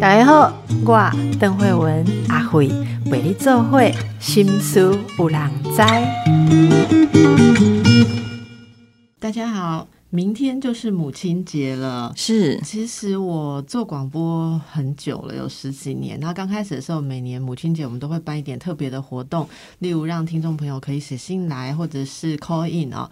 大家好，我邓慧文阿慧为你做会心思有人知。大家好，明天就是母亲节了。是，其实我做广播很久了，有十几年。然后刚开始的时候，每年母亲节我们都会办一点特别的活动，例如让听众朋友可以写信来，或者是 call in 啊。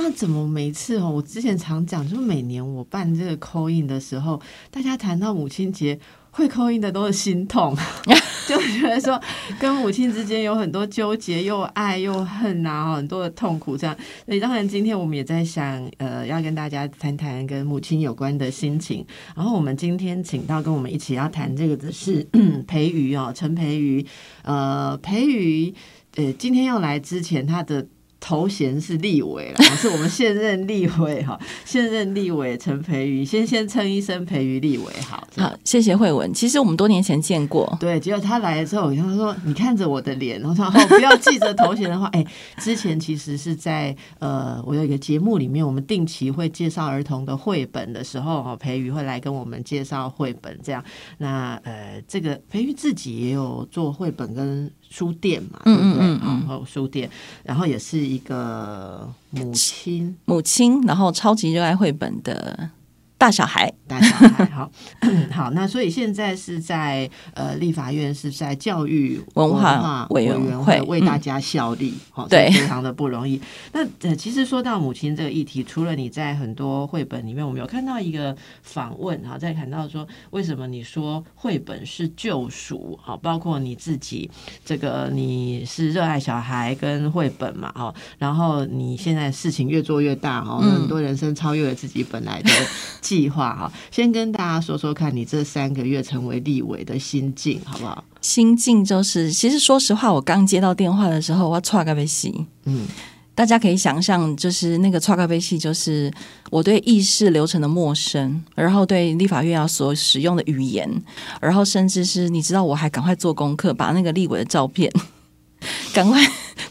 那怎么每次哦？我之前常讲，就是每年我办这个 call in 的时候，大家谈到母亲节。会扣印的都是心痛，就觉得说跟母亲之间有很多纠结，又爱又恨啊，很多的痛苦这样。所以当然今天我们也在想，呃，要跟大家谈谈跟母亲有关的心情。然后我们今天请到跟我们一起要谈这个的是 培瑜哦，陈培瑜，呃，培瑜，呃，今天要来之前他的。头衔是立委了，是我们现任立委哈，现任立委陈培瑜，先先称一声培瑜立委好。好，谢谢慧文。其实我们多年前见过，对，结果他来了之后，他说：“你看着我的脸，然后不要记着头衔的话。”哎，之前其实是在呃，我有一个节目里面，我们定期会介绍儿童的绘本的时候，哈，培瑜会来跟我们介绍绘本，这样。那呃，这个培瑜自己也有做绘本跟。书店嘛，对不对？然后书店，然后也是一个母亲，母亲，然后超级热爱绘本的。大小孩，大小孩，好 好。那所以现在是在呃立法院是在教育文化委员会为大家效力，好，对，非常的不容易。那呃，其实说到母亲这个议题，除了你在很多绘本里面，我们有看到一个访问，哈，在谈到说为什么你说绘本是救赎，好，包括你自己这个你是热爱小孩跟绘本嘛，哈，然后你现在事情越做越大，哈，很多人生超越了自己本来的。计划哈，先跟大家说说看你这三个月成为立委的心境好不好？心境就是，其实说实话，我刚接到电话的时候，我唰个被戏，嗯，大家可以想象，就是那个唰个被戏，就是我对议事流程的陌生，然后对立法院要所使用的语言，然后甚至是你知道，我还赶快做功课，把那个立委的照片 赶快。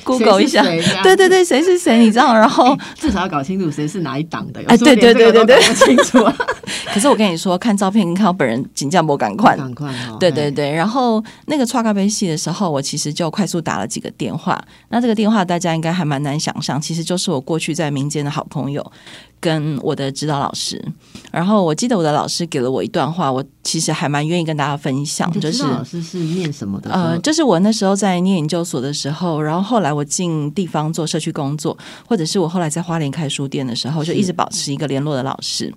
Google 一下，对对对，谁是谁？你知道？然后至少要搞清楚谁是哪一档的。哎，对对对对对，清楚。可是我跟你说，看照片跟看到本人，紧张不赶快，赶快对对对。然后那个刷咖啡系的时候，我其实就快速打了几个电话。那这个电话大家应该还蛮难想象，其实就是我过去在民间的好朋友。跟我的指导老师，然后我记得我的老师给了我一段话，我其实还蛮愿意跟大家分享。就是老师是念什么的？呃，就是我那时候在念研究所的时候，然后后来我进地方做社区工作，或者是我后来在花莲开书店的时候，就一直保持一个联络的老师。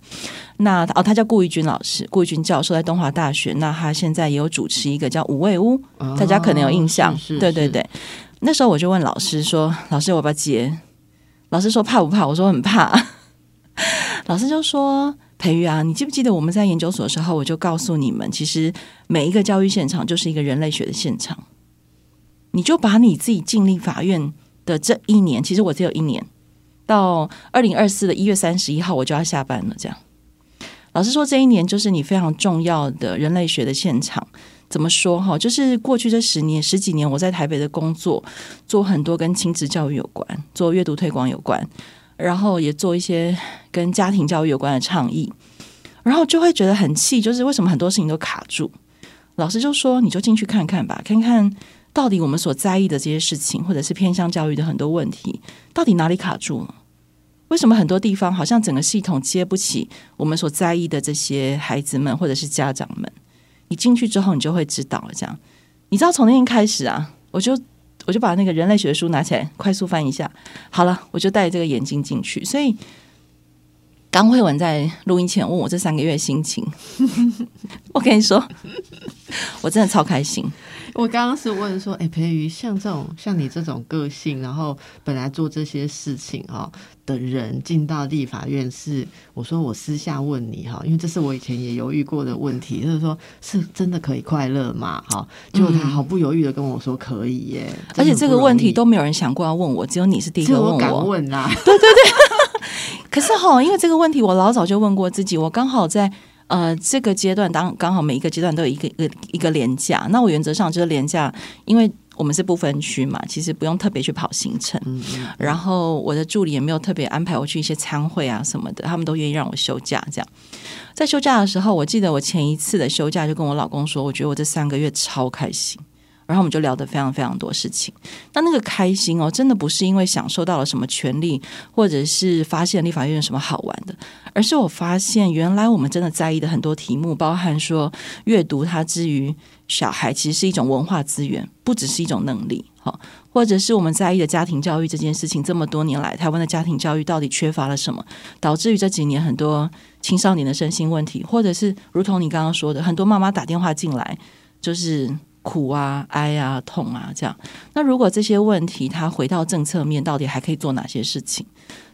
那哦，他叫顾玉军老师，顾玉军教授在东华大学。那他现在也有主持一个叫五味屋，大家可能有印象。对对对，那时候我就问老师说：“老师，我要不要接？”老师说：“怕不怕？”我说：“很怕。” 老师就说：“培育啊，你记不记得我们在研究所的时候，我就告诉你们，其实每一个教育现场就是一个人类学的现场。你就把你自己进立法院的这一年，其实我只有一年，到二零二四的一月三十一号我就要下班了。这样，老师说这一年就是你非常重要的人类学的现场。怎么说哈？就是过去这十年十几年，我在台北的工作，做很多跟亲子教育有关，做阅读推广有关。”然后也做一些跟家庭教育有关的倡议，然后就会觉得很气，就是为什么很多事情都卡住？老师就说：“你就进去看看吧，看看到底我们所在意的这些事情，或者是偏向教育的很多问题，到底哪里卡住了？为什么很多地方好像整个系统接不起我们所在意的这些孩子们或者是家长们？你进去之后，你就会知道了。这样，你知道从那天开始啊，我就。”我就把那个人类学的书拿起来，快速翻一下。好了，我就戴这个眼镜进去。所以，刚慧文在录音前问我这三个月心情，我跟你说，我真的超开心。我刚刚是问说，哎，培瑜像这种像你这种个性，然后本来做这些事情哈的人，进到立法院是，我说我私下问你哈，因为这是我以前也犹豫过的问题，就是说是真的可以快乐吗？哈，结果他毫不犹豫的跟我说可以耶，而且这个问题都没有人想过要问我，只有你是第一个问我，敢问啊？对对对，可是哈，因为这个问题我老早就问过自己，我刚好在。呃，这个阶段当刚好每一个阶段都有一个一个一个廉价，那我原则上就是廉价，因为我们是不分区嘛，其实不用特别去跑行程。嗯嗯然后我的助理也没有特别安排我去一些参会啊什么的，他们都愿意让我休假。这样，在休假的时候，我记得我前一次的休假就跟我老公说，我觉得我这三个月超开心。然后我们就聊得非常非常多事情。那那个开心哦，真的不是因为享受到了什么权利，或者是发现立法院有什么好玩的，而是我发现原来我们真的在意的很多题目，包含说阅读它之于小孩，其实是一种文化资源，不只是一种能力。好，或者是我们在意的家庭教育这件事情，这么多年来，台湾的家庭教育到底缺乏了什么，导致于这几年很多青少年的身心问题，或者是如同你刚刚说的，很多妈妈打电话进来就是。苦啊、哀啊、痛啊，这样。那如果这些问题他回到政策面，到底还可以做哪些事情？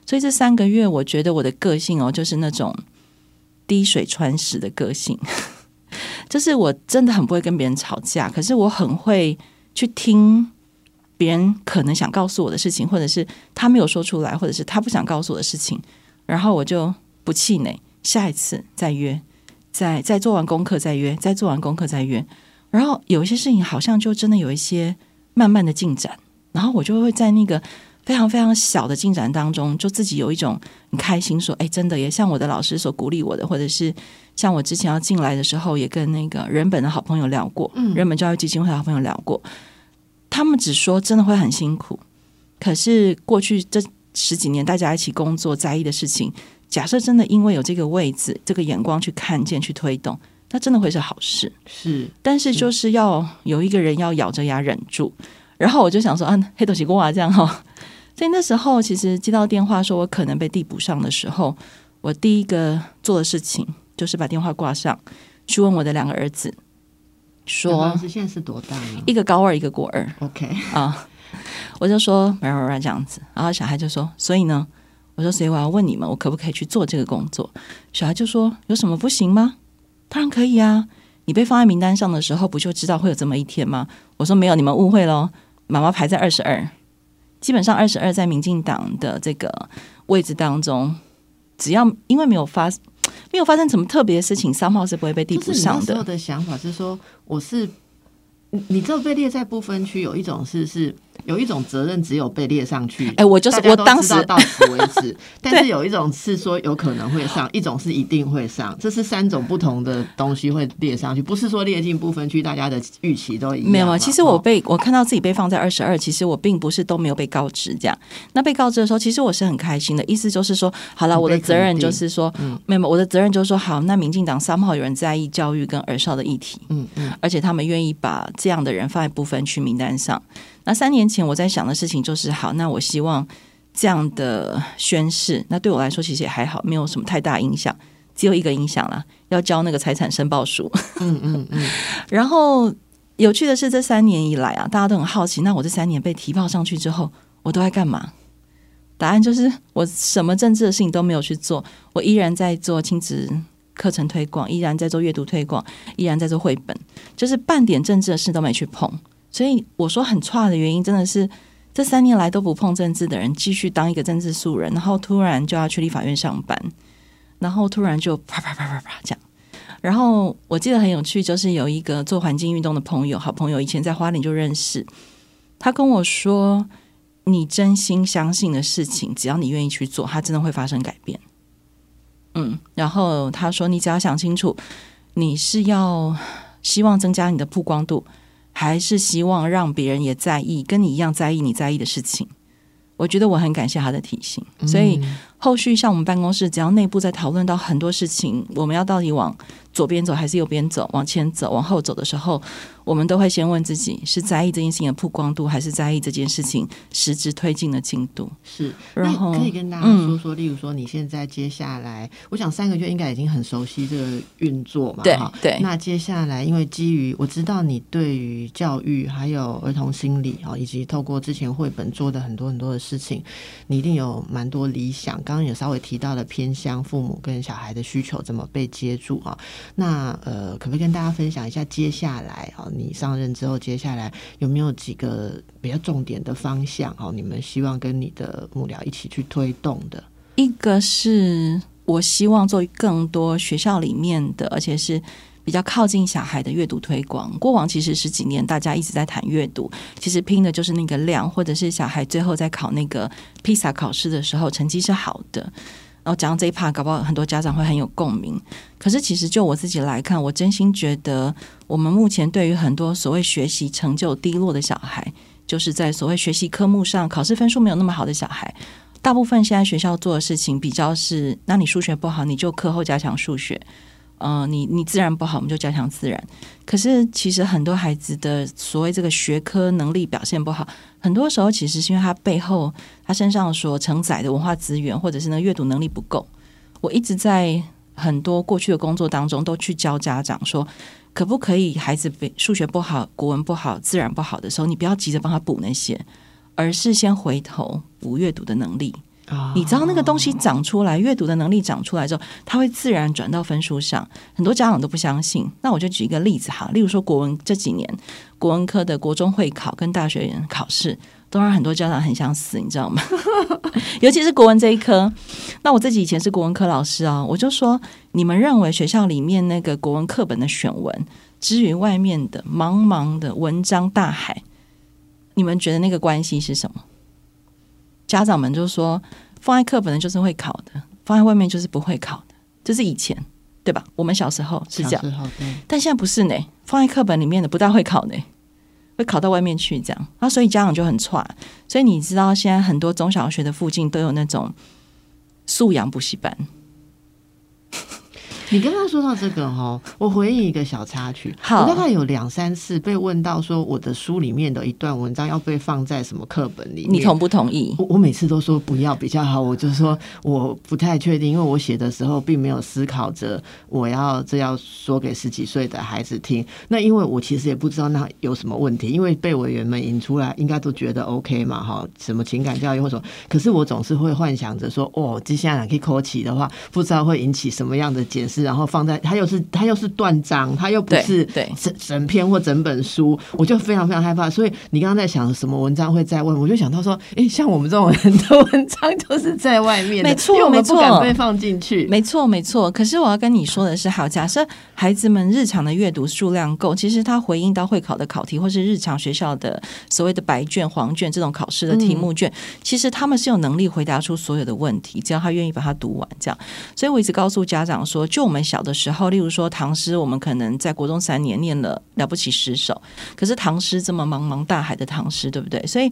所以这三个月，我觉得我的个性哦，就是那种滴水穿石的个性，就是我真的很不会跟别人吵架，可是我很会去听别人可能想告诉我的事情，或者是他没有说出来，或者是他不想告诉我的事情，然后我就不气馁，下一次再约，再再做完功课再约，再做完功课再约。然后有一些事情好像就真的有一些慢慢的进展，然后我就会在那个非常非常小的进展当中，就自己有一种很开心，说：“哎，真的也像我的老师所鼓励我的，或者是像我之前要进来的时候，也跟那个人本的好朋友聊过，嗯人本教育基金会的好朋友聊过，他们只说真的会很辛苦，可是过去这十几年大家一起工作在意的事情，假设真的因为有这个位置、这个眼光去看见、去推动。”那真的会是好事，是，但是就是要有一个人要咬着牙忍住。然后我就想说，啊，黑头西瓜这样哈。所以那时候其实接到电话说我可能被递补上的时候，我第一个做的事情就是把电话挂上，去问我的两个儿子，说儿子现在是多大呢一个高二，一个国二？OK，啊。我就说，软软软这样子，然后小孩就说，所以呢，我说，所以我要问你们，我可不可以去做这个工作？小孩就说，有什么不行吗？当然可以啊！你被放在名单上的时候，不就知道会有这么一天吗？我说没有，你们误会喽。妈妈排在二十二，基本上二十二在民进党的这个位置当中，只要因为没有发没有发生什么特别的事情，三号是不会被递补上的。的的想法是说，我是你，你知道被列在不分区，有一种是是。有一种责任只有被列上去，哎，我就是我当时到此为止。但是有一种是说有可能会上，一种是一定会上，这是三种不同的东西会列上去，不是说列进不分区，大家的预期都一样。没有啊，其实我被我看到自己被放在二十二，其实我并不是都没有被告知这样。那被告知的时候，其实我是很开心的，意思就是说，好了，我的责任就是说，没有，我的责任就是说，好，那民进党三号有人在意教育跟儿少的议题，嗯嗯，而且他们愿意把这样的人放在不分区名单上。那三年前我在想的事情就是好，那我希望这样的宣誓，那对我来说其实也还好，没有什么太大影响，只有一个影响啦，要交那个财产申报书。嗯嗯嗯。然后有趣的是，这三年以来啊，大家都很好奇，那我这三年被提报上去之后，我都在干嘛？答案就是我什么政治的事情都没有去做，我依然在做亲子课程推广，依然在做阅读推广，依然在做绘本，就是半点政治的事都没去碰。所以我说很差的原因，真的是这三年来都不碰政治的人，继续当一个政治素人，然后突然就要去立法院上班，然后突然就啪啪啪啪啪这样。然后我记得很有趣，就是有一个做环境运动的朋友，好朋友，以前在花莲就认识，他跟我说：“你真心相信的事情，只要你愿意去做，它真的会发生改变。”嗯，然后他说：“你只要想清楚，你是要希望增加你的曝光度。”还是希望让别人也在意，跟你一样在意你在意的事情。我觉得我很感谢他的提醒，所以后续像我们办公室，只要内部在讨论到很多事情，我们要到底往左边走还是右边走，往前走往后走的时候，我们都会先问自己：是在意这件事情的曝光度，还是在意这件事情实质推进的进度？是，然后可以跟大家说说，例如说你现在接下来，我想三个月应该已经很熟悉这个运作嘛，对对。那接下来，因为基于我知道你对于教育还有儿童心理啊，以及透过之前绘本做的很多很多的事情，你一定有蛮多理想。刚刚也稍微提到了偏乡父母跟小孩的需求怎么被接住啊？那呃，可不可以跟大家分享一下接下来啊，你上任之后，接下来有没有几个比较重点的方向？哦，你们希望跟你的幕僚一起去推动的？一个是我希望做更多学校里面的，而且是比较靠近小孩的阅读推广。过往其实十几年大家一直在谈阅读，其实拼的就是那个量，或者是小孩最后在考那个披萨考试的时候成绩是好的。然后讲到这一 part，搞不好很多家长会很有共鸣。可是其实就我自己来看，我真心觉得，我们目前对于很多所谓学习成就低落的小孩，就是在所谓学习科目上考试分数没有那么好的小孩。大部分现在学校做的事情比较是，那你数学不好，你就课后加强数学。嗯，你你自然不好，我们就加强自然。可是其实很多孩子的所谓这个学科能力表现不好，很多时候其实是因为他背后他身上所承载的文化资源，或者是那阅读能力不够。我一直在很多过去的工作当中都去教家长说，可不可以孩子被数学不好、国文不好、自然不好的时候，你不要急着帮他补那些。而是先回头补阅读的能力，你知道那个东西长出来，阅读的能力长出来之后，它会自然转到分数上。很多家长都不相信，那我就举一个例子哈，例如说国文这几年国文科的国中会考跟大学考试，都让很多家长很想死，你知道吗？尤其是国文这一科。那我自己以前是国文科老师啊，我就说，你们认为学校里面那个国文课本的选文，之于外面的茫茫的文章大海。你们觉得那个关系是什么？家长们就说，放在课本的就是会考的，放在外面就是不会考的，这是以前对吧？我们小时候是这样，但现在不是呢。放在课本里面的不大会考呢，会考到外面去这样。那所以家长就很差。所以你知道，现在很多中小学的附近都有那种素养补习班。你刚刚说到这个哈，我回应一个小插曲。我大概有两三次被问到说，我的书里面的一段文章要被放在什么课本里？你同不同意？我我每次都说不要比较好。我就说我不太确定，因为我写的时候并没有思考着我要这要说给十几岁的孩子听。那因为我其实也不知道那有什么问题，因为被委员们引出来，应该都觉得 OK 嘛哈？什么情感教育或什么？可是我总是会幻想着说，哦，接下来可以扣起的话，不知道会引起什么样的解释。然后放在，它又是它又是断章，它又不是整整篇或整本书，我就非常非常害怕。所以你刚刚在想什么文章会再问，我就想到说，哎，像我们这种人的文章就是在外面，没错，没错，被放进去，没错，没错。可是我要跟你说的是，好，假设孩子们日常的阅读数量够，其实他回应到会考的考题，或是日常学校的所谓的白卷、黄卷这种考试的题目卷，其实他们是有能力回答出所有的问题，只要他愿意把它读完，这样。所以我一直告诉家长说，就我们小的时候，例如说唐诗，我们可能在国中三年念了了不起十首，可是唐诗这么茫茫大海的唐诗，对不对？所以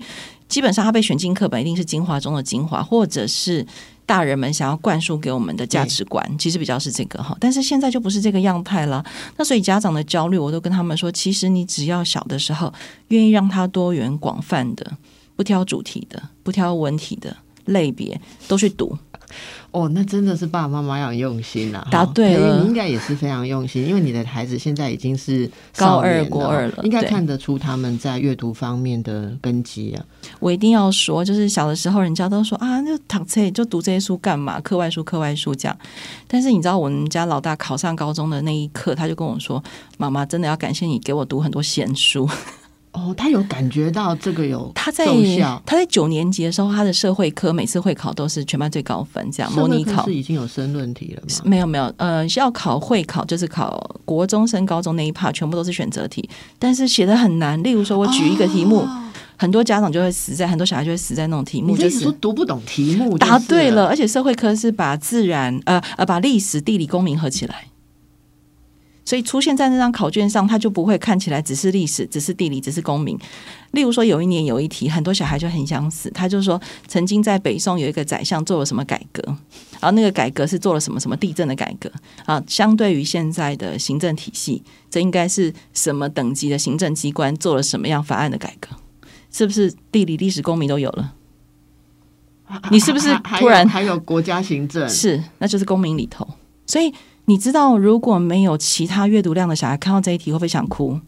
基本上它被选进课本，一定是精华中的精华，或者是大人们想要灌输给我们的价值观，其实比较是这个哈。但是现在就不是这个样态了。那所以家长的焦虑，我都跟他们说，其实你只要小的时候愿意让他多元广泛的，不挑主题的，不挑文体的类别，都去读。哦，那真的是爸爸妈妈要用心啊！答对了，你应该也是非常用心，因为你的孩子现在已经是高二、国二了，应该看得出他们在阅读方面的根基啊。我一定要说，就是小的时候，人家都说啊，就躺这就读这些书干嘛？课外书、课外书这样。但是你知道，我们家老大考上高中的那一刻，他就跟我说：“妈妈，真的要感谢你给我读很多闲书。”哦，他有感觉到这个有他在他在九年级的时候，他的社会科每次会考都是全班最高分，这样模拟考是已经有申论题了吗？没有没有，呃，要考会考就是考国中升高中那一 part 全部都是选择题，但是写的很难。例如说，我举一个题目，很多家长就会死在，很多小孩就会死在那种题目，就是读不懂题目。答对了，而且社会科是把自然呃呃把历史、地理、公民合起来。所以出现在那张考卷上，它就不会看起来只是历史、只是地理、只是公民。例如说，有一年有一题，很多小孩就很想死。他就说，曾经在北宋有一个宰相做了什么改革，然后那个改革是做了什么什么地震的改革啊？相对于现在的行政体系，这应该是什么等级的行政机关做了什么样法案的改革？是不是地理、历史、公民都有了？你是不是突然还有国家行政？是，那就是公民里头。所以。你知道，如果没有其他阅读量的小孩看到这一题，会不会想哭？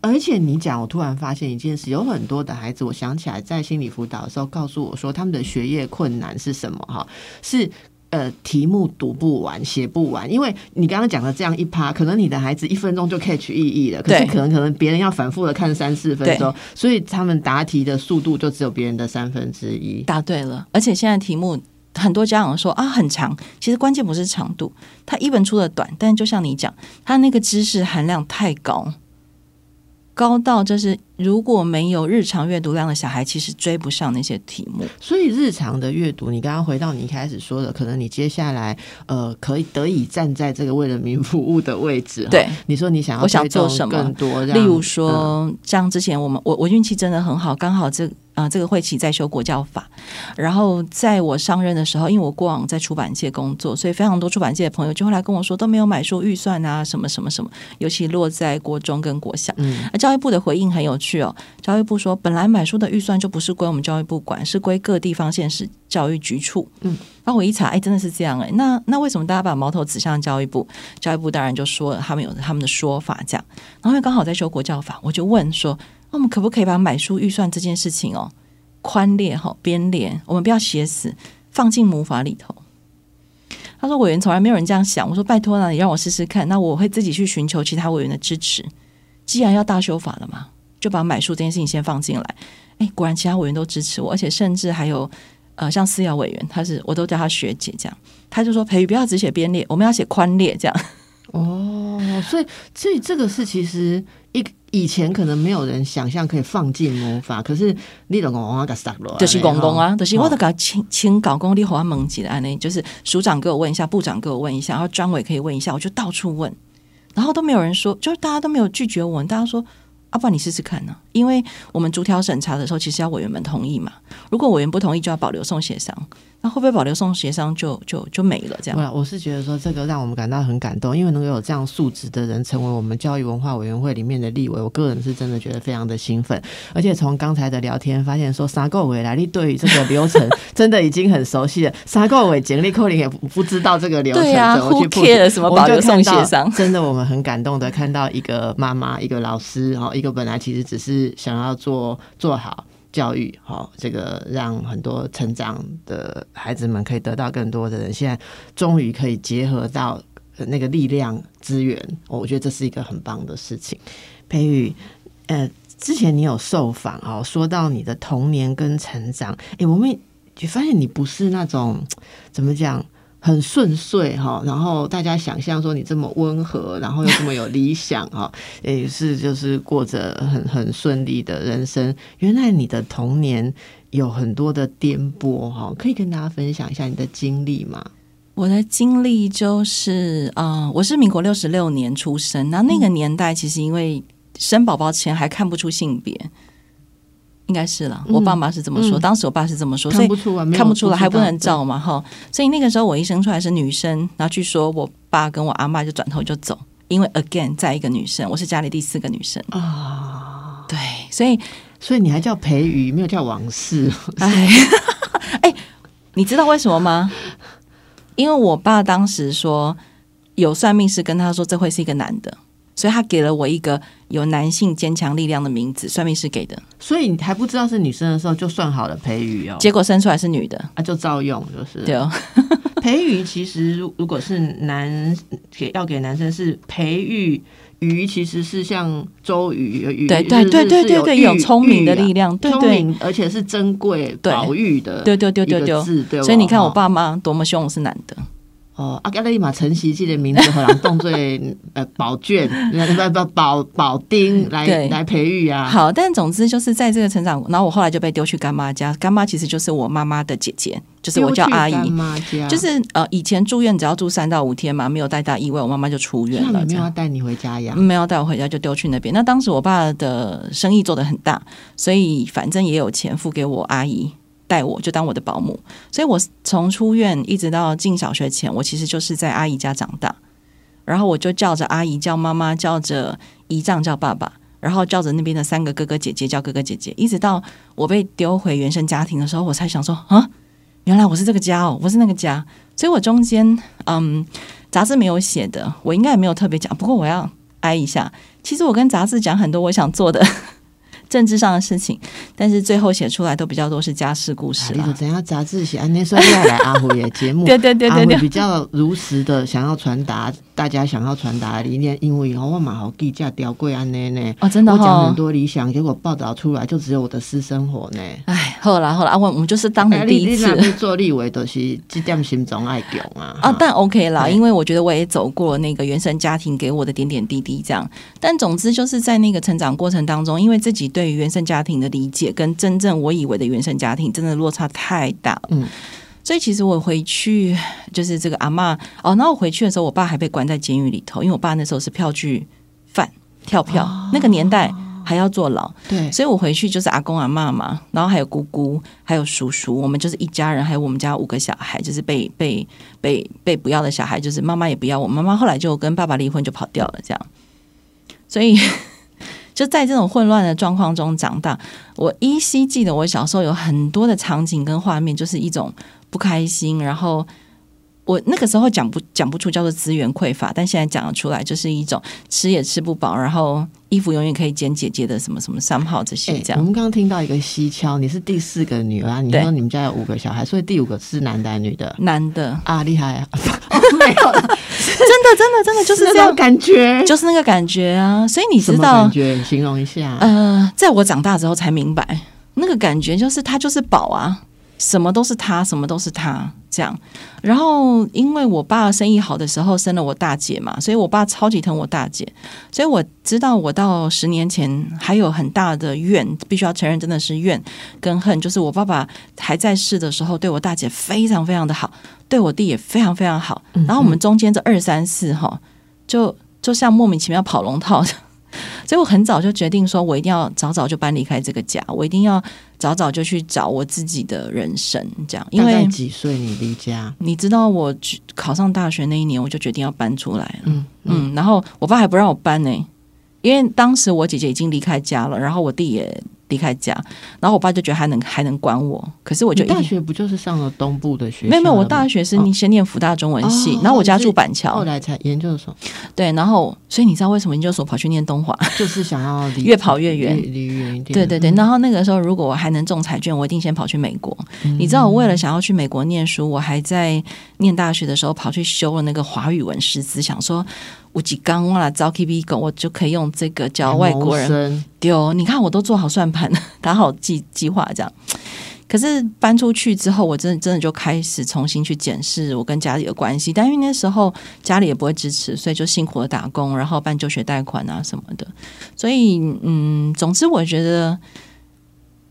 而且你讲，我突然发现一件事，有很多的孩子，我想起来在心理辅导的时候，告诉我说他们的学业困难是什么？哈，是呃题目读不完、写不完。因为你刚刚讲的这样一趴，可能你的孩子一分钟就 catch 意义了，可是可能可能别人要反复的看三四分钟，所以他们答题的速度就只有别人的三分之一。答对了，而且现在题目。很多家长说啊很长，其实关键不是长度，他一本出的短，但就像你讲，他那个知识含量太高，高到就是如果没有日常阅读量的小孩，其实追不上那些题目。所以日常的阅读，你刚刚回到你一开始说的，可能你接下来呃可以得以站在这个为人民服务的位置。对，你说你想要我想做什么更多，例如说，像之前我们我我运气真的很好，刚好这。啊，这个会期在修国教法，然后在我上任的时候，因为我过往在出版界工作，所以非常多出版界的朋友就会来跟我说，都没有买书预算啊，什么什么什么，尤其落在国中跟国小。嗯，那教育部的回应很有趣哦，教育部说，本来买书的预算就不是归我们教育部管，是归各地方县市教育局处。嗯，然后我一查，哎，真的是这样哎，那那为什么大家把矛头指向教育部？教育部当然就说他们有他们的说法，这样。然后因为刚好在修国教法，我就问说。那我们可不可以把买书预算这件事情哦，宽列哈编列，我们不要写死，放进母法里头。他说委员从来没有人这样想。我说拜托了，你让我试试看。那我会自己去寻求其他委员的支持。既然要大修法了嘛，就把买书这件事情先放进来。哎，果然其他委员都支持我，而且甚至还有呃，像思瑶委员，他是我都叫他学姐这样，他就说培育不要只写编列，我们要写宽列这样。哦，所以所以这个是其实一。以前可能没有人想象可以放进魔法，可是你拢讲我给杀了，就是公公啊，就是我都给请请搞公你好像蒙起来呢，就是署长给我问一下，部长给我问一下，然后专委可以问一下，我就到处问，然后都没有人说，就是大家都没有拒绝我，大家说。要不然你试试看呢？因为我们逐条审查的时候，其实要委员们同意嘛。如果委员不同意，就要保留送协商。那会不会保留送协商就就就没了？这样？我我是觉得说这个让我们感到很感动，因为能够有这样素质的人成为我们教育文化委员会里面的立委，我个人是真的觉得非常的兴奋。而且从刚才的聊天发现，说沙购委来，历对于这个流程 真的已经很熟悉了。沙购委简历扣零也不知道这个流程，对啊，我去 care 什么保留送协商？真的，我们很感动的看到一个妈妈，一个老师，然后。一个本来其实只是想要做做好教育，好这个让很多成长的孩子们可以得到更多的人，现在终于可以结合到那个力量资源，我觉得这是一个很棒的事情。培育，呃，之前你有受访哦，说到你的童年跟成长，哎，我们就发现你不是那种怎么讲。很顺遂哈，然后大家想象说你这么温和，然后又这么有理想哈，也是就是过着很很顺利的人生。原来你的童年有很多的颠簸哈，可以跟大家分享一下你的经历吗？我的经历就是啊，我是民国六十六年出生，那那个年代其实因为生宝宝前还看不出性别。应该是了，我爸妈是这么说，当时我爸是这么说，所以看不出来，还不能照嘛，哈。所以那个时候我一生出来是女生，然后据说我爸跟我阿妈就转头就走，因为 again 再一个女生，我是家里第四个女生啊。对，所以所以你还叫培瑜，没有叫王氏。哎 哎，你知道为什么吗？因为我爸当时说有算命师跟他说这会是一个男的。所以他给了我一个有男性坚强力量的名字，算命师给的。所以你还不知道是女生的时候就算好了培育哦，结果生出来是女的，啊，就照用就是。对哦，培育其实如如果是男给要给男生是培育鱼，其实是像周瑜鱼，对对对对对对，有聪明的力量，聪明而且是珍贵宝玉的，对对对对对。所以你看我爸妈多么凶，我是男的。哦，阿加勒马陈曦记的名字和人动作呃宝卷，不不宝宝丁来来培育啊。好，但总之就是在这个成长，然后我后来就被丢去干妈家，干妈其实就是我妈妈的姐姐，就是我叫阿姨。就是呃，以前住院只要住三到五天嘛，没有带大意外，我妈妈就出院了。没有要带你回家呀，没有带我回家就丢去那边。那当时我爸的生意做得很大，所以反正也有钱付给我阿姨。带我就当我的保姆，所以我从出院一直到进小学前，我其实就是在阿姨家长大。然后我就叫着阿姨叫妈妈，叫着姨丈叫爸爸，然后叫着那边的三个哥哥姐姐叫哥哥姐姐，一直到我被丢回原生家庭的时候，我才想说啊，原来我是这个家哦，我是那个家。所以我中间嗯，杂志没有写的，我应该也没有特别讲。不过我要挨一下，其实我跟杂志讲很多我想做的。政治上的事情，但是最后写出来都比较多是家事故事了。怎样杂志写？那说要来阿虎的节目，对对对对对，比较如实的想要传达大家想要传达的理念。因为以后我蛮好计价吊贵安呢呢，哦真的，我讲很多理想，结果报道出来就只有我的私生活呢。哎，后来后来啊，我我们就是当你第一次。你做立委都是这点心中爱囧啊啊！但 OK 啦，因为我觉得我也走过那个原生家庭给我的点点滴滴，这样。但总之就是在那个成长过程当中，因为自己对于原生家庭的理解跟真正我以为的原生家庭真的落差太大了。嗯，所以其实我回去就是这个阿妈哦，那我回去的时候，我爸还被关在监狱里头，因为我爸那时候是票据犯，跳票那个年代。还要坐牢，对，所以我回去就是阿公阿妈嘛，然后还有姑姑，还有叔叔，我们就是一家人，还有我们家五个小孩，就是被被被被不要的小孩，就是妈妈也不要我，妈妈后来就跟爸爸离婚就跑掉了，这样，所以 就在这种混乱的状况中长大。我依稀记得我小时候有很多的场景跟画面，就是一种不开心，然后。我那个时候讲不讲不出叫做资源匮乏，但现在讲得出来，就是一种吃也吃不饱，然后衣服永远可以捡姐姐的什么什么三号这些这样。我们刚刚听到一个蹊跷，你是第四个女儿，你说你们家有五个小孩，所以第五个是男的还是女的？男的啊，厉害啊！没有，真的真的真的就是这样感觉，就是那个感觉啊！所以你知道，感觉形容一下。呃，在我长大之后才明白，那个感觉就是他就是宝啊。什么都是他，什么都是他，这样。然后，因为我爸生意好的时候生了我大姐嘛，所以我爸超级疼我大姐。所以我知道，我到十年前还有很大的怨，必须要承认，真的是怨跟恨。就是我爸爸还在世的时候，对我大姐非常非常的好，对我弟也非常非常好。然后我们中间这二三四哈，就就像莫名其妙跑龙套。所以我很早就决定说，我一定要早早就搬离开这个家，我一定要早早就去找我自己的人生。这样，因为几岁你离家？你知道，我考上大学那一年，我就决定要搬出来了。嗯嗯，然后我爸还不让我搬呢，因为当时我姐姐已经离开家了，然后我弟也。离开家，然后我爸就觉得还能还能管我，可是我就大学不就是上了东部的学校？没有没有，我大学是你先念福大中文系，然后我家住板桥，后来才研究所。对，然后所以你知道为什么研究所跑去念东华？就是想要离越跑越远，离远一点。对对对，然后那个时候如果我还能中彩券，我一定先跑去美国。你知道我为了想要去美国念书，我还在念大学的时候跑去修了那个华语文师资，想说。我几刚忘了招 K B 狗，我就可以用这个教外国人丢。你看，我都做好算盘，打 好计计划这样。可是搬出去之后，我真的真的就开始重新去检视我跟家里的关系。但因为那时候家里也不会支持，所以就辛苦的打工，然后办就学贷款啊什么的。所以，嗯，总之我觉得，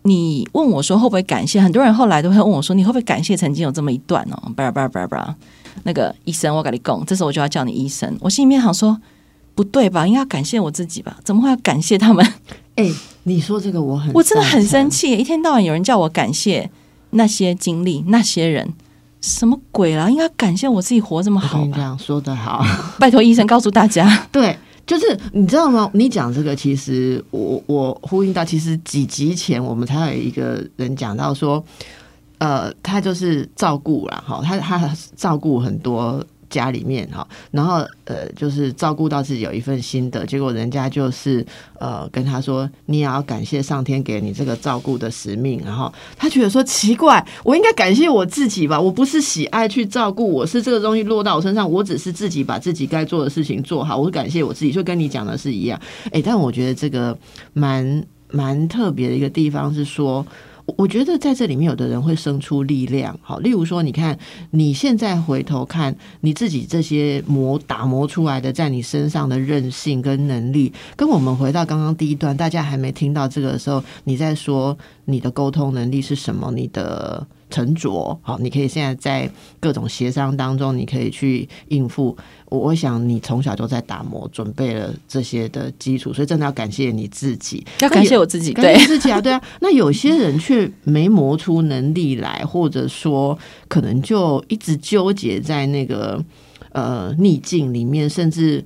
你问我说会不会感谢？很多人后来都会问我说，你会不会感谢曾经有这么一段哦？叭叭叭叭。那个医生，我跟你讲，这时候我就要叫你医生。我心里面想说，不对吧？应该要感谢我自己吧？怎么会要感谢他们？哎，你说这个我很，我真的很生气。一天到晚有人叫我感谢那些经历、那些人，什么鬼啦？应该感谢我自己活这么好。这样说的好，拜托医生告诉大家。对，就是你知道吗？你讲这个，其实我我呼应到，其实几集前我们才有一个人讲到说。呃，他就是照顾了哈，他他照顾很多家里面哈，然后呃，就是照顾到自己有一份心得，结果人家就是呃跟他说，你也要感谢上天给你这个照顾的使命，然后他觉得说奇怪，我应该感谢我自己吧，我不是喜爱去照顾，我是这个东西落到我身上，我只是自己把自己该做的事情做好，我感谢我自己，就跟你讲的是一样，哎，但我觉得这个蛮蛮特别的一个地方是说。我觉得在这里面，有的人会生出力量。好，例如说，你看你现在回头看你自己这些磨打磨出来的，在你身上的韧性跟能力，跟我们回到刚刚第一段，大家还没听到这个的时候，你在说你的沟通能力是什么？你的。沉着，好，你可以现在在各种协商当中，你可以去应付。我我想你从小就在打磨，准备了这些的基础，所以真的要感谢你自己，要感谢我自己，感谢自己啊，对啊。那有些人却没磨出能力来，或者说可能就一直纠结在那个呃逆境里面，甚至。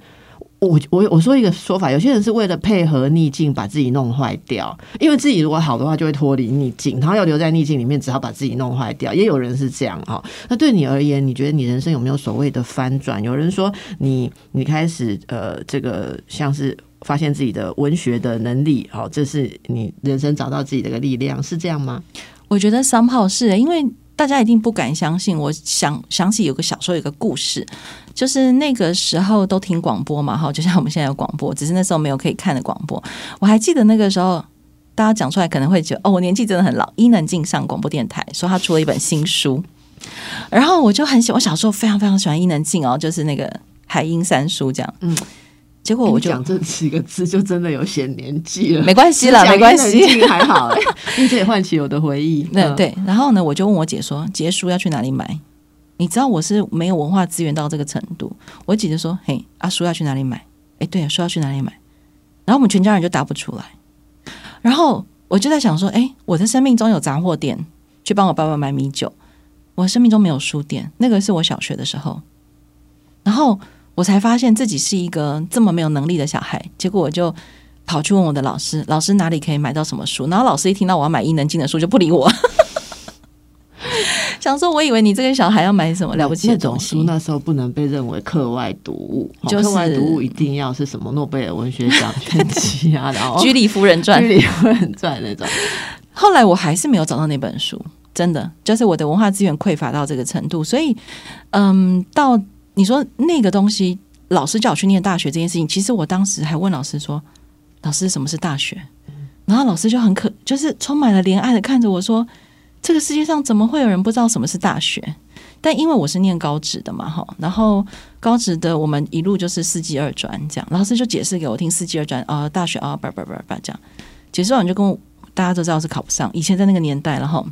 我我我说一个说法，有些人是为了配合逆境把自己弄坏掉，因为自己如果好的话就会脱离逆境，然后要留在逆境里面，只好把自己弄坏掉。也有人是这样哈。那对你而言，你觉得你人生有没有所谓的翻转？有人说你你开始呃，这个像是发现自己的文学的能力，好，这是你人生找到自己的一个力量，是这样吗？我觉得三炮是因为。大家一定不敢相信，我想想起有个小时候有个故事，就是那个时候都听广播嘛，哈，就像我们现在有广播，只是那时候没有可以看的广播。我还记得那个时候大家讲出来可能会觉得哦，我年纪真的很老。伊能静上广播电台说他出了一本新书，然后我就很喜，我小时候非常非常喜欢伊能静哦，就是那个海英三叔这样。嗯，结果我就讲这几个字就真的有显年纪了，没关系啦，没关系，还好，并且唤起我的回忆。对对，然后呢，我就问我姐说，杰叔要去哪里买？你知道我是没有文化资源到这个程度。我姐姐说：“嘿，阿叔要去哪里买？哎，对啊，书要去哪里买？”然后我们全家人就答不出来。然后我就在想说：“哎，我的生命中有杂货店，去帮我爸爸买米酒。我生命中没有书店，那个是我小学的时候。然后我才发现自己是一个这么没有能力的小孩。结果我就跑去问我的老师：老师哪里可以买到什么书？然后老师一听到我要买伊能静的书，就不理我。”想说，我以为你这个小孩要买什么了不起的东西？那时候不能被认为课外读物，就是课外读物一定要是什么诺贝尔文学奖全集啊，然后《居里夫人传》《居里夫人传》那种。后来我还是没有找到那本书，真的就是我的文化资源匮乏到这个程度。所以，嗯，到你说那个东西，老师叫我去念大学这件事情，其实我当时还问老师说：“老师，什么是大学？”然后老师就很可，就是充满了怜爱的看着我说。这个世界上怎么会有人不知道什么是大学？但因为我是念高职的嘛，哈，然后高职的我们一路就是四季二专这样，老师就解释给我听四季二专啊，大学啊，叭叭叭叭这样，解释完就跟我大家都知道是考不上。以前在那个年代，然后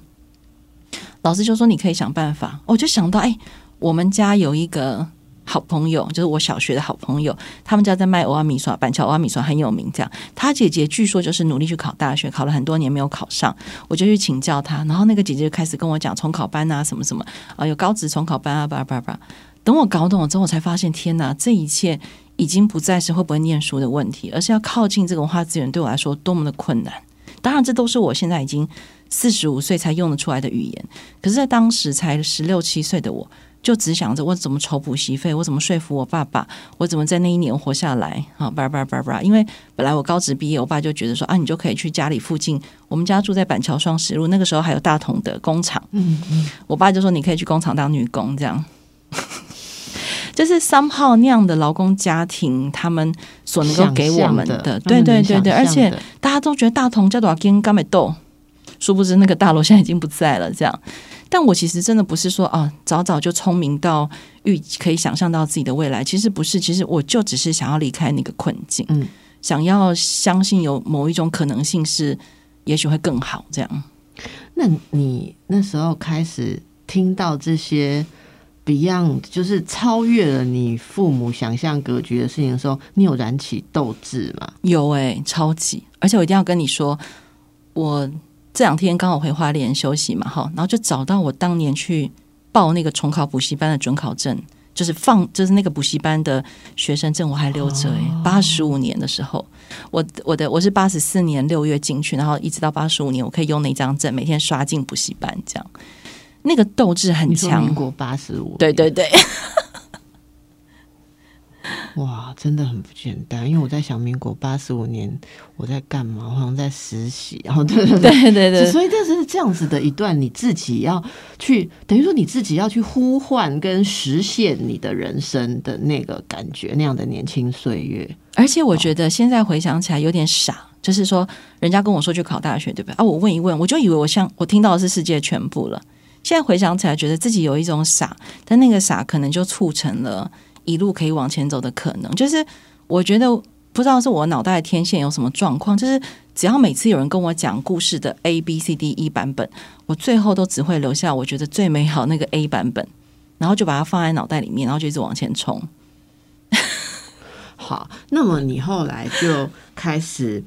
老师就说你可以想办法，我就想到哎，我们家有一个。好朋友就是我小学的好朋友，他们家在卖欧阿米刷，板桥欧阿米刷很有名。这样，他姐姐据说就是努力去考大学，考了很多年没有考上，我就去请教他。然后那个姐姐就开始跟我讲重考班啊，什么什么啊，有高职重考班啊，叭叭叭。等我搞懂了之后，我才发现，天哪，这一切已经不再是会不会念书的问题，而是要靠近这个文化资源对我来说多么的困难。当然，这都是我现在已经四十五岁才用得出来的语言，可是，在当时才十六七岁的我。就只想着我怎么筹补习费，我怎么说服我爸爸，我怎么在那一年活下来啊！叭叭叭叭，因为本来我高职毕业，我爸就觉得说啊，你就可以去家里附近，我们家住在板桥双十路，那个时候还有大同的工厂，嗯嗯，我爸就说你可以去工厂当女工，这样，就是三号那样的劳工家庭，他们所能够给我们的，对对对对，而且大家都觉得大同叫多少金刚美豆，殊不知那个大楼现在已经不在了，这样。但我其实真的不是说啊，早早就聪明到预可以想象到自己的未来。其实不是，其实我就只是想要离开那个困境，嗯，想要相信有某一种可能性是，也许会更好。这样。那你那时候开始听到这些 Beyond，就是超越了你父母想象格局的事情的时候，你有燃起斗志吗？有哎，超级！而且我一定要跟你说，我。这两天刚好回花莲休息嘛，哈，然后就找到我当年去报那个重考补习班的准考证，就是放，就是那个补习班的学生证，我还留着诶。八十五年的时候，我我的我是八十四年六月进去，然后一直到八十五年，我可以用那张证每天刷进补习班，这样那个斗志很强。民国八十五，对对对。哇，真的很不简单，因为我在想，民国八十五年我在干嘛？好像在实习，然后 对对对对对，所以这是这样子的一段，你自己要去，等于说你自己要去呼唤跟实现你的人生的那个感觉，那样的年轻岁月。而且我觉得现在回想起来有点傻，就是说人家跟我说去考大学，对不对？啊，我问一问，我就以为我像我听到的是世界全部了。现在回想起来，觉得自己有一种傻，但那个傻可能就促成了。一路可以往前走的可能，就是我觉得不知道是我脑袋的天线有什么状况，就是只要每次有人跟我讲故事的 A B C D E 版本，我最后都只会留下我觉得最美好那个 A 版本，然后就把它放在脑袋里面，然后就一直往前冲。好，那么你后来就开始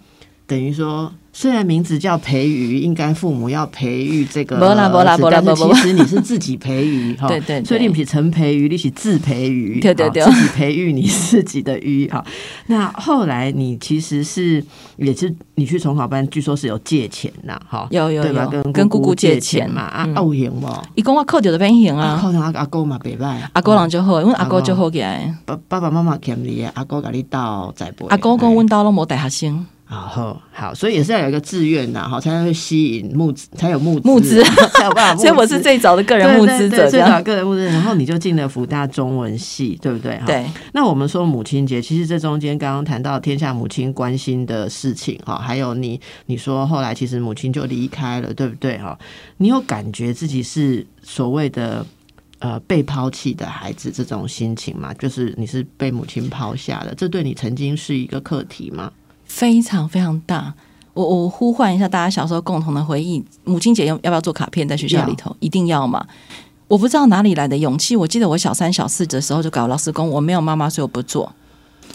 等于说。虽然名字叫培育，应该父母要培育这个，但是其实你是自己培育哈。对对，所以你是陈培育，你是自培育，对对对，自己培育你自己的鱼哈。那后来你其实是也是你去重考班，据说是有借钱呐，哈，有有有，跟跟姑姑借钱嘛啊，有行嘛，一共我扣掉的边行啊，扣掉阿阿哥嘛别赖，阿哥人就好，因为阿哥就好起来，爸爸爸妈妈欠你，阿哥给你到在不？阿哥讲阮兜拢无大学生。然后好，所以也是要有一个志愿呐，好才会吸引募资，才有募募资才有办法募资。所以我是最早的个人募资者，最早个人募资，然后你就进了福大中文系，对不对？对。那我们说母亲节，其实这中间刚刚谈到天下母亲关心的事情哈，还有你你说后来其实母亲就离开了，对不对？哈，你有感觉自己是所谓的呃被抛弃的孩子这种心情吗？就是你是被母亲抛下的，这对你曾经是一个课题吗？非常非常大，我我呼唤一下大家小时候共同的回忆。母亲节要要不要做卡片在学校里头？一定要嘛？我不知道哪里来的勇气。我记得我小三小四的时候就搞老师工，我没有妈妈，所以我不做。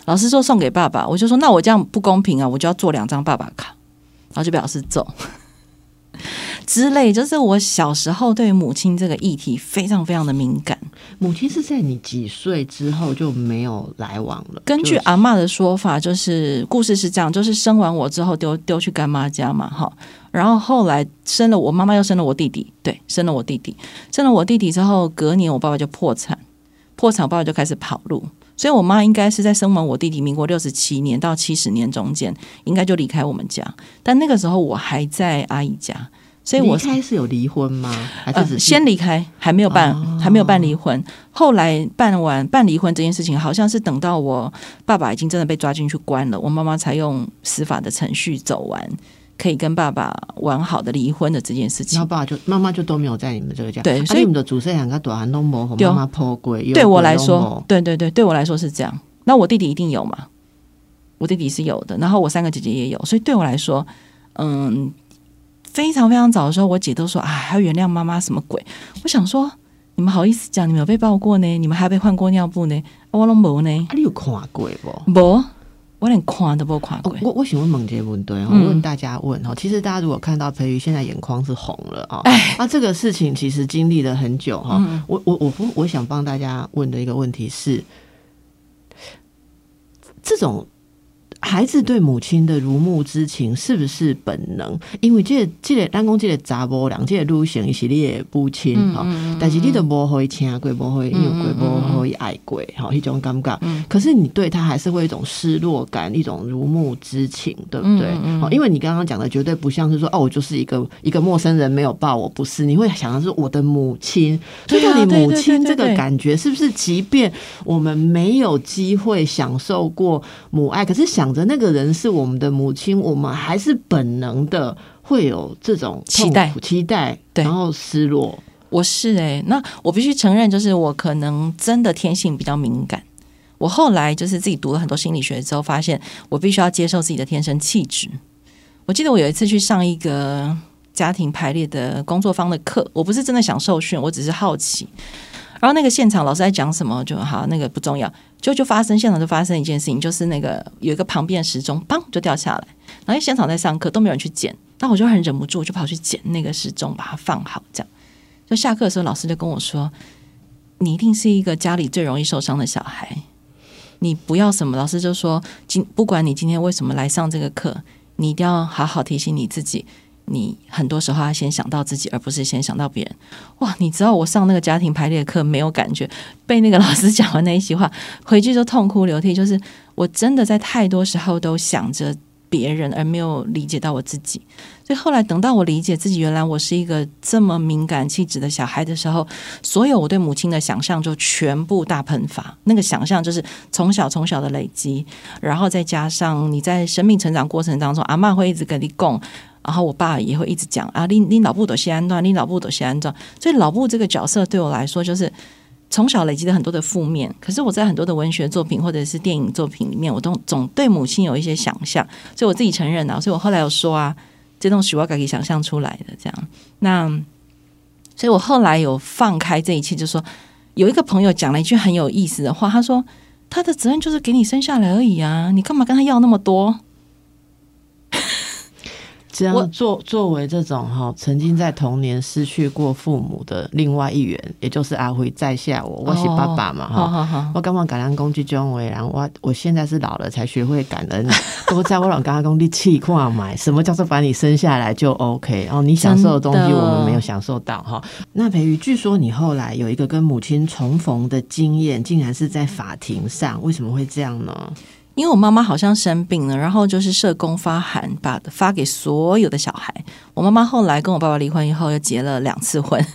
老师说送给爸爸，我就说那我这样不公平啊，我就要做两张爸爸卡，然后就被老师揍。之类，就是我小时候对母亲这个议题非常非常的敏感。母亲是在你几岁之后就没有来往了？根据阿妈的说法，就是故事是这样：，就是生完我之后丢丢去干妈家嘛，哈。然后后来生了我妈妈，又生了我弟弟，对，生了我弟弟，生了我弟弟之后，隔年我爸爸就破产，破产，我爸爸就开始跑路。所以我妈应该是在生完我弟弟，民国六十七年到七十年中间，应该就离开我们家。但那个时候我还在阿姨家。所以，我开是有离婚吗？还是先离开，还没有办，还没有办离婚。后来办完办离婚这件事情，好像是等到我爸爸已经真的被抓进去关了，我妈妈才用司法的程序走完，可以跟爸爸完好的离婚的这件事情。然后爸爸就妈妈就都没有在你们这个家。对，所以你们的主持两个都没和妈妈破鬼。对我来说，对对对，对我来说是这样。那我弟弟一定有嘛？我弟弟是有的，然后我三个姐姐也有，所以对我来说，嗯。非常非常早的时候，我姐都说啊，还要原谅妈妈什么鬼？我想说，你们好意思讲，你们有被抱过呢？你们还被换过尿布呢？我拢无呢。你有看过不？无，我连看都不看过。我我喜欢猛杰问对，我问大家问哈。其实大家如果看到培瑜现在眼眶是红了啊，啊，这个事情其实经历了很久哈。我我我我想帮大家问的一个问题是，这种。孩子对母亲的如沐之情是不是本能？因为这、这个单公这个查甫人，这个女性是你的母亲哈，但是你都无可以亲过，无可以有过，无可以爱过，哈，一种尴尬。可是你对他还是会一种失落感，一种如沐之情，对不对？哦，因为你刚刚讲的绝对不像是说，哦，我就是一个一个陌生人没有抱我，不是，你会想的是我的母亲。所以，到底母亲这个感觉，是不是即便我们没有机会享受过母爱，可是想。着那个人是我们的母亲，我们还是本能的会有这种期待、期待，然后失落。我是哎，那我必须承认，就是我可能真的天性比较敏感。我后来就是自己读了很多心理学之后，发现我必须要接受自己的天生气质。我记得我有一次去上一个家庭排列的工作方的课，我不是真的想受训，我只是好奇。然后那个现场老师在讲什么，就好，那个不重要。就就发生现场就发生一件事情，就是那个有一个旁边的时钟，嘣就掉下来。然后现场在上课，都没有人去捡，那我就很忍不住，就跑去捡那个时钟，把它放好。这样，就下课的时候，老师就跟我说：“你一定是一个家里最容易受伤的小孩，你不要什么。”老师就说：“今不管你今天为什么来上这个课，你一定要好好提醒你自己。”你很多时候要先想到自己，而不是先想到别人。哇，你知道我上那个家庭排列课没有感觉，被那个老师讲完那一席话，回去就痛哭流涕。就是我真的在太多时候都想着别人，而没有理解到我自己。所以后来等到我理解自己，原来我是一个这么敏感气质的小孩的时候，所有我对母亲的想象就全部大喷发。那个想象就是从小从小的累积，然后再加上你在生命成长过程当中，阿妈会一直跟你讲。然后我爸也会一直讲啊，你你老布都先安装，你老布都先安装。所以老布这个角色对我来说，就是从小累积了很多的负面。可是我在很多的文学作品或者是电影作品里面，我都总对母亲有一些想象。所以我自己承认啊，所以我后来有说啊，这种许我可以想象出来的这样。那所以我后来有放开这一切，就说有一个朋友讲了一句很有意思的话，他说他的责任就是给你生下来而已啊，你干嘛跟他要那么多？这样作作为这种哈，曾经在童年失去过父母的另外一员，也就是阿辉在下我，我是爸爸嘛哈。我刚刚感恩工具中为，然后我我现在是老了才学会感恩。我在我老刚刚工地气矿买，什么叫做把你生下来就 OK？然后你享受的东西我们没有享受到哈。那培瑜，据说你后来有一个跟母亲重逢的经验，竟然是在法庭上，为什么会这样呢？因为我妈妈好像生病了，然后就是社工发函，把发给所有的小孩。我妈妈后来跟我爸爸离婚以后，又结了两次婚。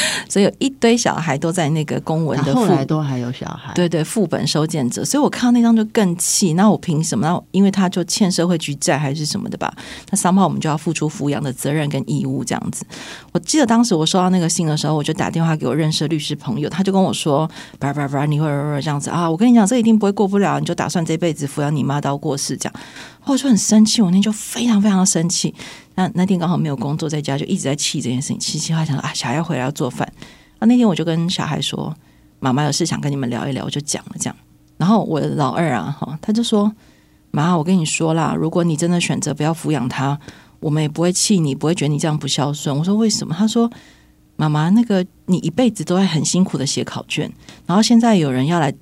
所以有一堆小孩都在那个公文的，后来都还有小孩，对对，副本收件者。所以我看到那张就更气，那我凭什么？那因为他就欠社会局债还是什么的吧？那三炮我们就要付出抚养的责任跟义务这样子。我记得当时我收到那个信的时候，我就打电话给我认识的律师朋友，他就跟我说：“叭叭叭，你会这样子啊？我跟你讲，这一定不会过不了，你就打算这辈子抚养你妈到过世这样。”我就很生气，我那天就非常非常的生气。那那天刚好没有工作，在家就一直在气这件事情，气气话想说啊，小孩要回来要做饭。啊，那天我就跟小孩说，妈妈有事想跟你们聊一聊，我就讲了这样。然后我的老二啊，哈，他就说，妈，我跟你说啦，如果你真的选择不要抚养他，我们也不会气你，不会觉得你这样不孝顺。我说为什么？他说，妈妈，那个你一辈子都在很辛苦的写考卷，然后现在有人要来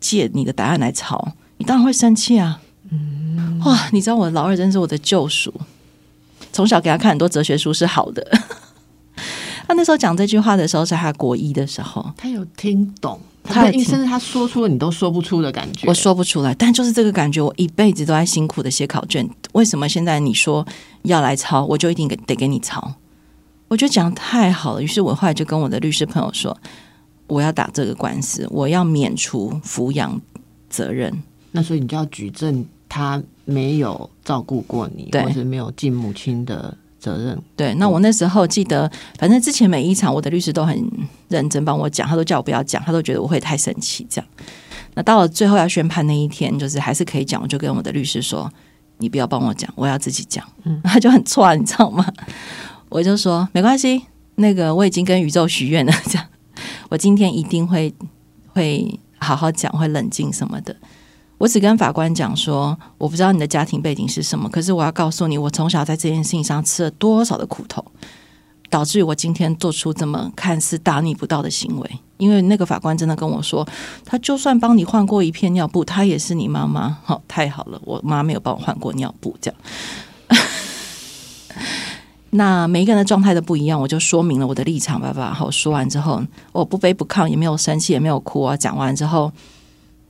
借你的答案来抄，你当然会生气啊。嗯，哇，你知道我的老二真是我的救赎。从小给他看很多哲学书是好的。他那时候讲这句话的时候是他国一的时候，他有听懂，他甚至他说出了你都说不出的感觉。我说不出来，但就是这个感觉，我一辈子都在辛苦的写考卷。为什么现在你说要来抄，我就一定给得给你抄？我觉得讲太好了。于是我后来就跟我的律师朋友说，我要打这个官司，我要免除抚养责任。那所以你就要举证他。没有照顾过你，或是没有尽母亲的责任。对，那我那时候记得，反正之前每一场我的律师都很认真帮我讲，他都叫我不要讲，他都觉得我会太生气。这样，那到了最后要宣判那一天，就是还是可以讲，我就跟我的律师说：“你不要帮我讲，我要自己讲。”嗯，他就很错，你知道吗？我就说没关系，那个我已经跟宇宙许愿了，这样我今天一定会会好好讲，会冷静什么的。我只跟法官讲说，我不知道你的家庭背景是什么，可是我要告诉你，我从小在这件事情上吃了多少的苦头，导致于我今天做出这么看似大逆不道的行为。因为那个法官真的跟我说，他就算帮你换过一片尿布，他也是你妈妈。好，太好了，我妈没有帮我换过尿布，这样。那每一个人的状态都不一样，我就说明了我的立场，爸爸。好，说完之后，我不卑不亢，也没有生气，也没有哭啊。讲完之后。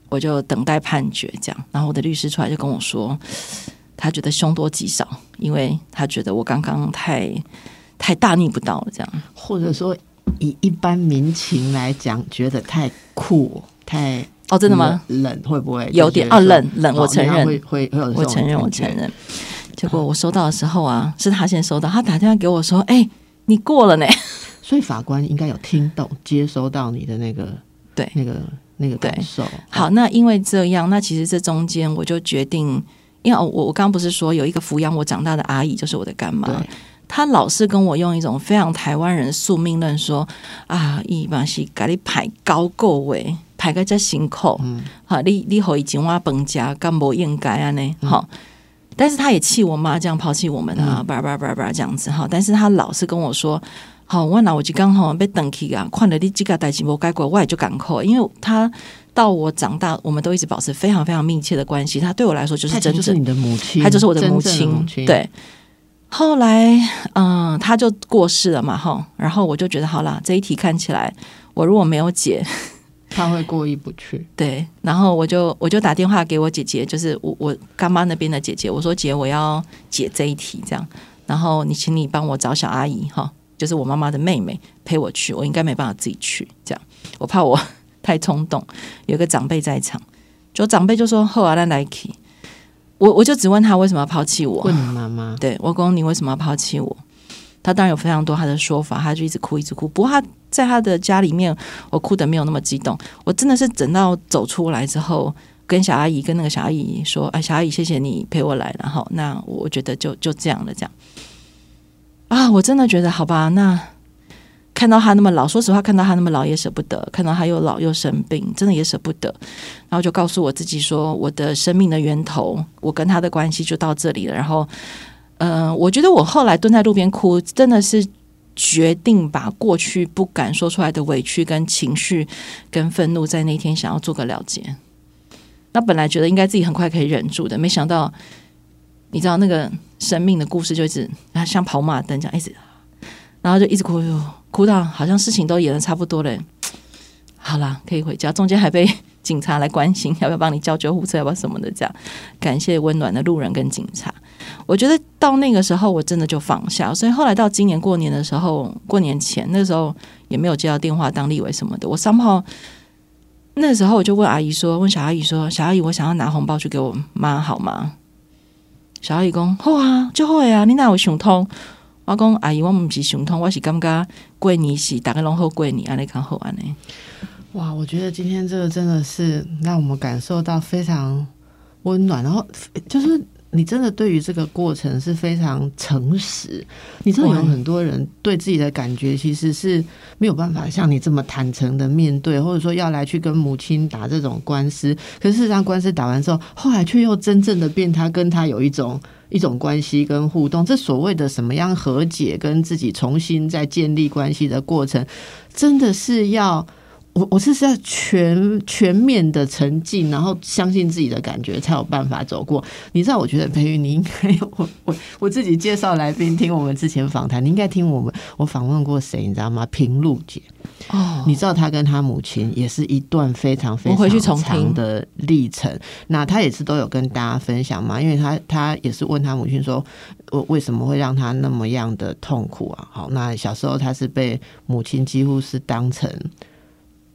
我就等待判决，这样。然后我的律师出来就跟我说，他觉得凶多吉少，因为他觉得我刚刚太太大逆不道了，这样。或者说，以一般民情来讲，觉得太酷、太哦，真的吗？冷会不会有点？啊，冷冷，我承认会会。我承认，我承认。结果我收到的时候啊，是他先收到，他打电话给我说：“哎，你过了呢。”所以法官应该有听懂、接收到你的那个对那个。那个感受。好，那因为这样，那其实这中间我就决定，因为我我刚刚不是说有一个抚养我长大的阿姨，就是我的干妈，她老是跟我用一种非常台湾人宿命论说啊，一般是给你排高够位，排个在心口，好，你你好已经挖本家，干不应该啊呢？好，但是他也气我妈这样抛弃我们啊，叭叭叭叭这样子哈，但是他老是跟我说。好，我拿我就刚好被等起啊，看了你几个代志无改过，我也就赶扣。因为他到我长大，我们都一直保持非常非常密切的关系。他对我来说就是真是你的母亲，他就是我的母亲。对，后来嗯，他就过世了嘛，哈。然后我就觉得好了，这一题看起来我如果没有解，他会过意不去。对，然后我就我就打电话给我姐姐，就是我我干妈那边的姐姐，我说姐，我要解这一题，这样。然后你请你帮我找小阿姨哈。就是我妈妈的妹妹陪我去，我应该没办法自己去，这样我怕我 太冲动。有个长辈在场，就长辈就说：“后来来 k 我我就只问他为什么要抛弃我？问你妈妈？对我公你为什么要抛弃我？他当然有非常多他的说法，他就一直哭一直哭。不过他在他的家里面，我哭的没有那么激动。我真的是等到走出来之后，跟小阿姨跟那个小阿姨说：“哎，小阿姨，谢谢你陪我来。”然后那我觉得就就这样了，这样。啊，我真的觉得好吧。那看到他那么老，说实话，看到他那么老也舍不得；看到他又老又生病，真的也舍不得。然后就告诉我自己说，我的生命的源头，我跟他的关系就到这里了。然后，嗯，我觉得我后来蹲在路边哭，真的是决定把过去不敢说出来的委屈、跟情绪、跟愤怒，在那天想要做个了结。那本来觉得应该自己很快可以忍住的，没想到。你知道那个生命的故事，就一直啊像跑马灯这样一直，然后就一直哭，哭到好像事情都演的差不多了，好啦，可以回家。中间还被警察来关心，要不要帮你叫救护车，要不要什么的，这样感谢温暖的路人跟警察。我觉得到那个时候，我真的就放下。所以后来到今年过年的时候，过年前那时候也没有接到电话当立委什么的。我三号那时候我就问阿姨说：“问小阿姨说，小阿姨，我想要拿红包去给我妈好吗？”小阿姨讲：“好啊，就好啊，你哪有想通？”我讲：“阿姨，我唔是想通，我是感觉过年是大家拢好过年，安尼看好安尼。”哇，我觉得今天这个真的是让我们感受到非常温暖，然后就是你真的对于这个过程是非常诚实。你知道有很多人对自己的感觉其实是没有办法像你这么坦诚的面对，或者说要来去跟母亲打这种官司。可是事实上，官司打完之后，后来却又真正的变他跟他有一种一种关系跟互动。这所谓的什么样和解，跟自己重新再建立关系的过程，真的是要。我我是要全全面的沉浸，然后相信自己的感觉，才有办法走过。你知道，我觉得培育你应该有我我我自己介绍来宾听我们之前访谈，你应该听我们我访问过谁，你知道吗？平路姐哦，你知道她跟她母亲也是一段非常非常长的历程。那她也是都有跟大家分享嘛，因为她她也是问她母亲说，我为什么会让她那么样的痛苦啊？好，那小时候她是被母亲几乎是当成。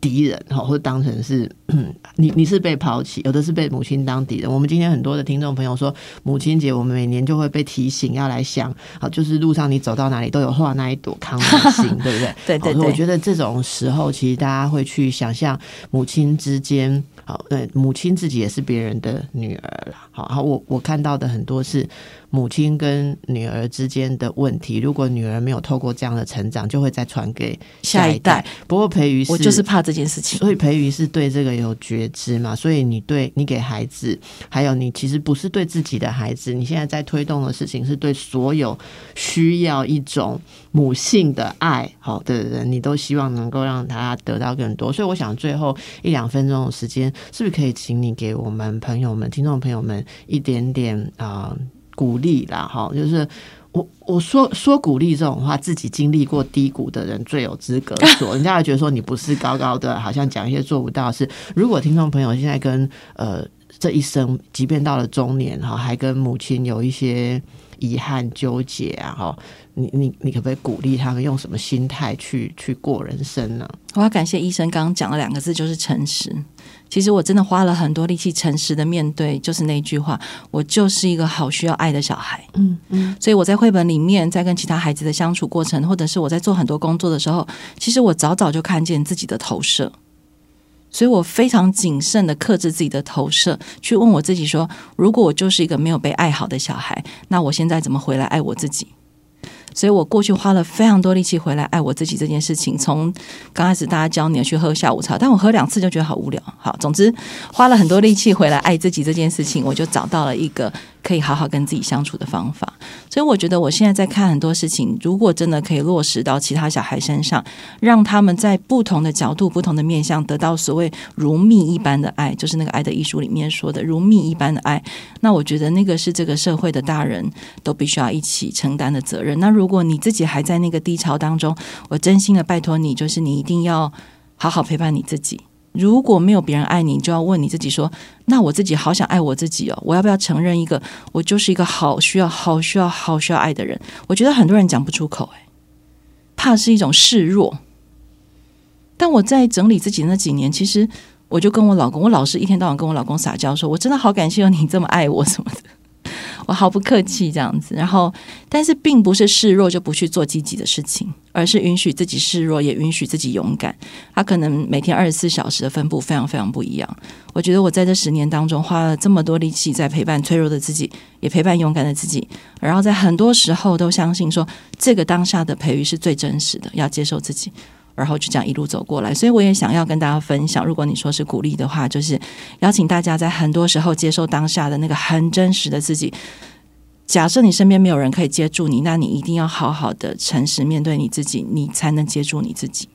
敌人哈，或者当成是 你，你是被抛弃，有的是被母亲当敌人。我们今天很多的听众朋友说，母亲节我们每年就会被提醒要来想，好，就是路上你走到哪里都有画那一朵康乃馨，对不对？对对对。我觉得这种时候，其实大家会去想象母亲之间，好，对，母亲自己也是别人的女儿了。好，好，我我看到的很多是。母亲跟女儿之间的问题，如果女儿没有透过这样的成长，就会再传给下一代。不过培瑜，我就是怕这件事情，所以培瑜是对这个有觉知嘛？所以你对你给孩子，还有你其实不是对自己的孩子，你现在在推动的事情是对所有需要一种母性的爱好的人，你都希望能够让他得到更多。所以我想最后一两分钟的时间，是不是可以请你给我们朋友们、听众朋友们一点点啊？鼓励啦，哈，就是我我说说鼓励这种话，自己经历过低谷的人最有资格说，人家会觉得说你不是高高的，好像讲一些做不到事。如果听众朋友现在跟呃这一生，即便到了中年哈，还跟母亲有一些遗憾纠结啊，哈。你你你可不可以鼓励他们用什么心态去去过人生呢？我要感谢医生刚刚讲了两个字，就是诚实。其实我真的花了很多力气，诚实的面对，就是那句话，我就是一个好需要爱的小孩。嗯嗯，所以我在绘本里面，在跟其他孩子的相处过程，或者是我在做很多工作的时候，其实我早早就看见自己的投射，所以我非常谨慎的克制自己的投射，去问我自己说：如果我就是一个没有被爱好的小孩，那我现在怎么回来爱我自己？所以我过去花了非常多力气回来爱我自己这件事情，从刚开始大家教你去喝下午茶，但我喝两次就觉得好无聊。好，总之花了很多力气回来爱自己这件事情，我就找到了一个。可以好好跟自己相处的方法，所以我觉得我现在在看很多事情，如果真的可以落实到其他小孩身上，让他们在不同的角度、不同的面向得到所谓如蜜一般的爱，就是那个爱的艺术里面说的如蜜一般的爱，那我觉得那个是这个社会的大人都必须要一起承担的责任。那如果你自己还在那个低潮当中，我真心的拜托你，就是你一定要好好陪伴你自己。如果没有别人爱你，你就要问你自己说：那我自己好想爱我自己哦，我要不要承认一个我就是一个好需要、好需要、好需要爱的人？我觉得很多人讲不出口，哎，怕是一种示弱。但我在整理自己那几年，其实我就跟我老公，我老是一天到晚跟我老公撒娇，说我真的好感谢你这么爱我什么的。我毫不客气这样子，然后，但是并不是示弱就不去做积极的事情，而是允许自己示弱，也允许自己勇敢。他可能每天二十四小时的分布非常非常不一样。我觉得我在这十年当中花了这么多力气在陪伴脆弱的自己，也陪伴勇敢的自己，然后在很多时候都相信说，这个当下的培育是最真实的，要接受自己。然后就这样一路走过来，所以我也想要跟大家分享。如果你说是鼓励的话，就是邀请大家在很多时候接受当下的那个很真实的自己。假设你身边没有人可以接住你，那你一定要好好的诚实面对你自己，你才能接住你自己。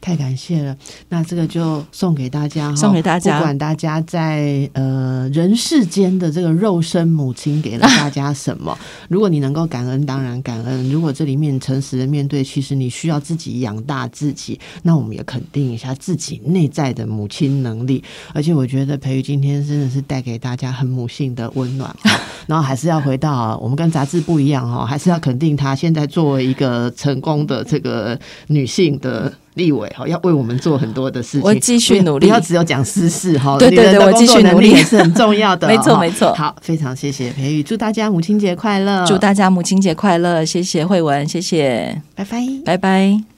太感谢了，那这个就送给大家哈，送给大家不管大家在呃人世间的这个肉身母亲给了大家什么，如果你能够感恩，当然感恩；如果这里面诚实的面对，其实你需要自己养大自己，那我们也肯定一下自己内在的母亲能力。而且我觉得培育今天真的是带给大家很母性的温暖哈。然后还是要回到我们跟杂志不一样哈，还是要肯定她现在作为一个成功的这个女性的。立委哈，要为我们做很多的事情，我继续努力，不要只有讲私事哈。对对对，我继续努力也是很重要的，没错没错。好，非常谢谢培宇，祝大家母亲节快乐，祝大家母亲节快乐，谢谢慧文，谢谢，拜拜，拜拜。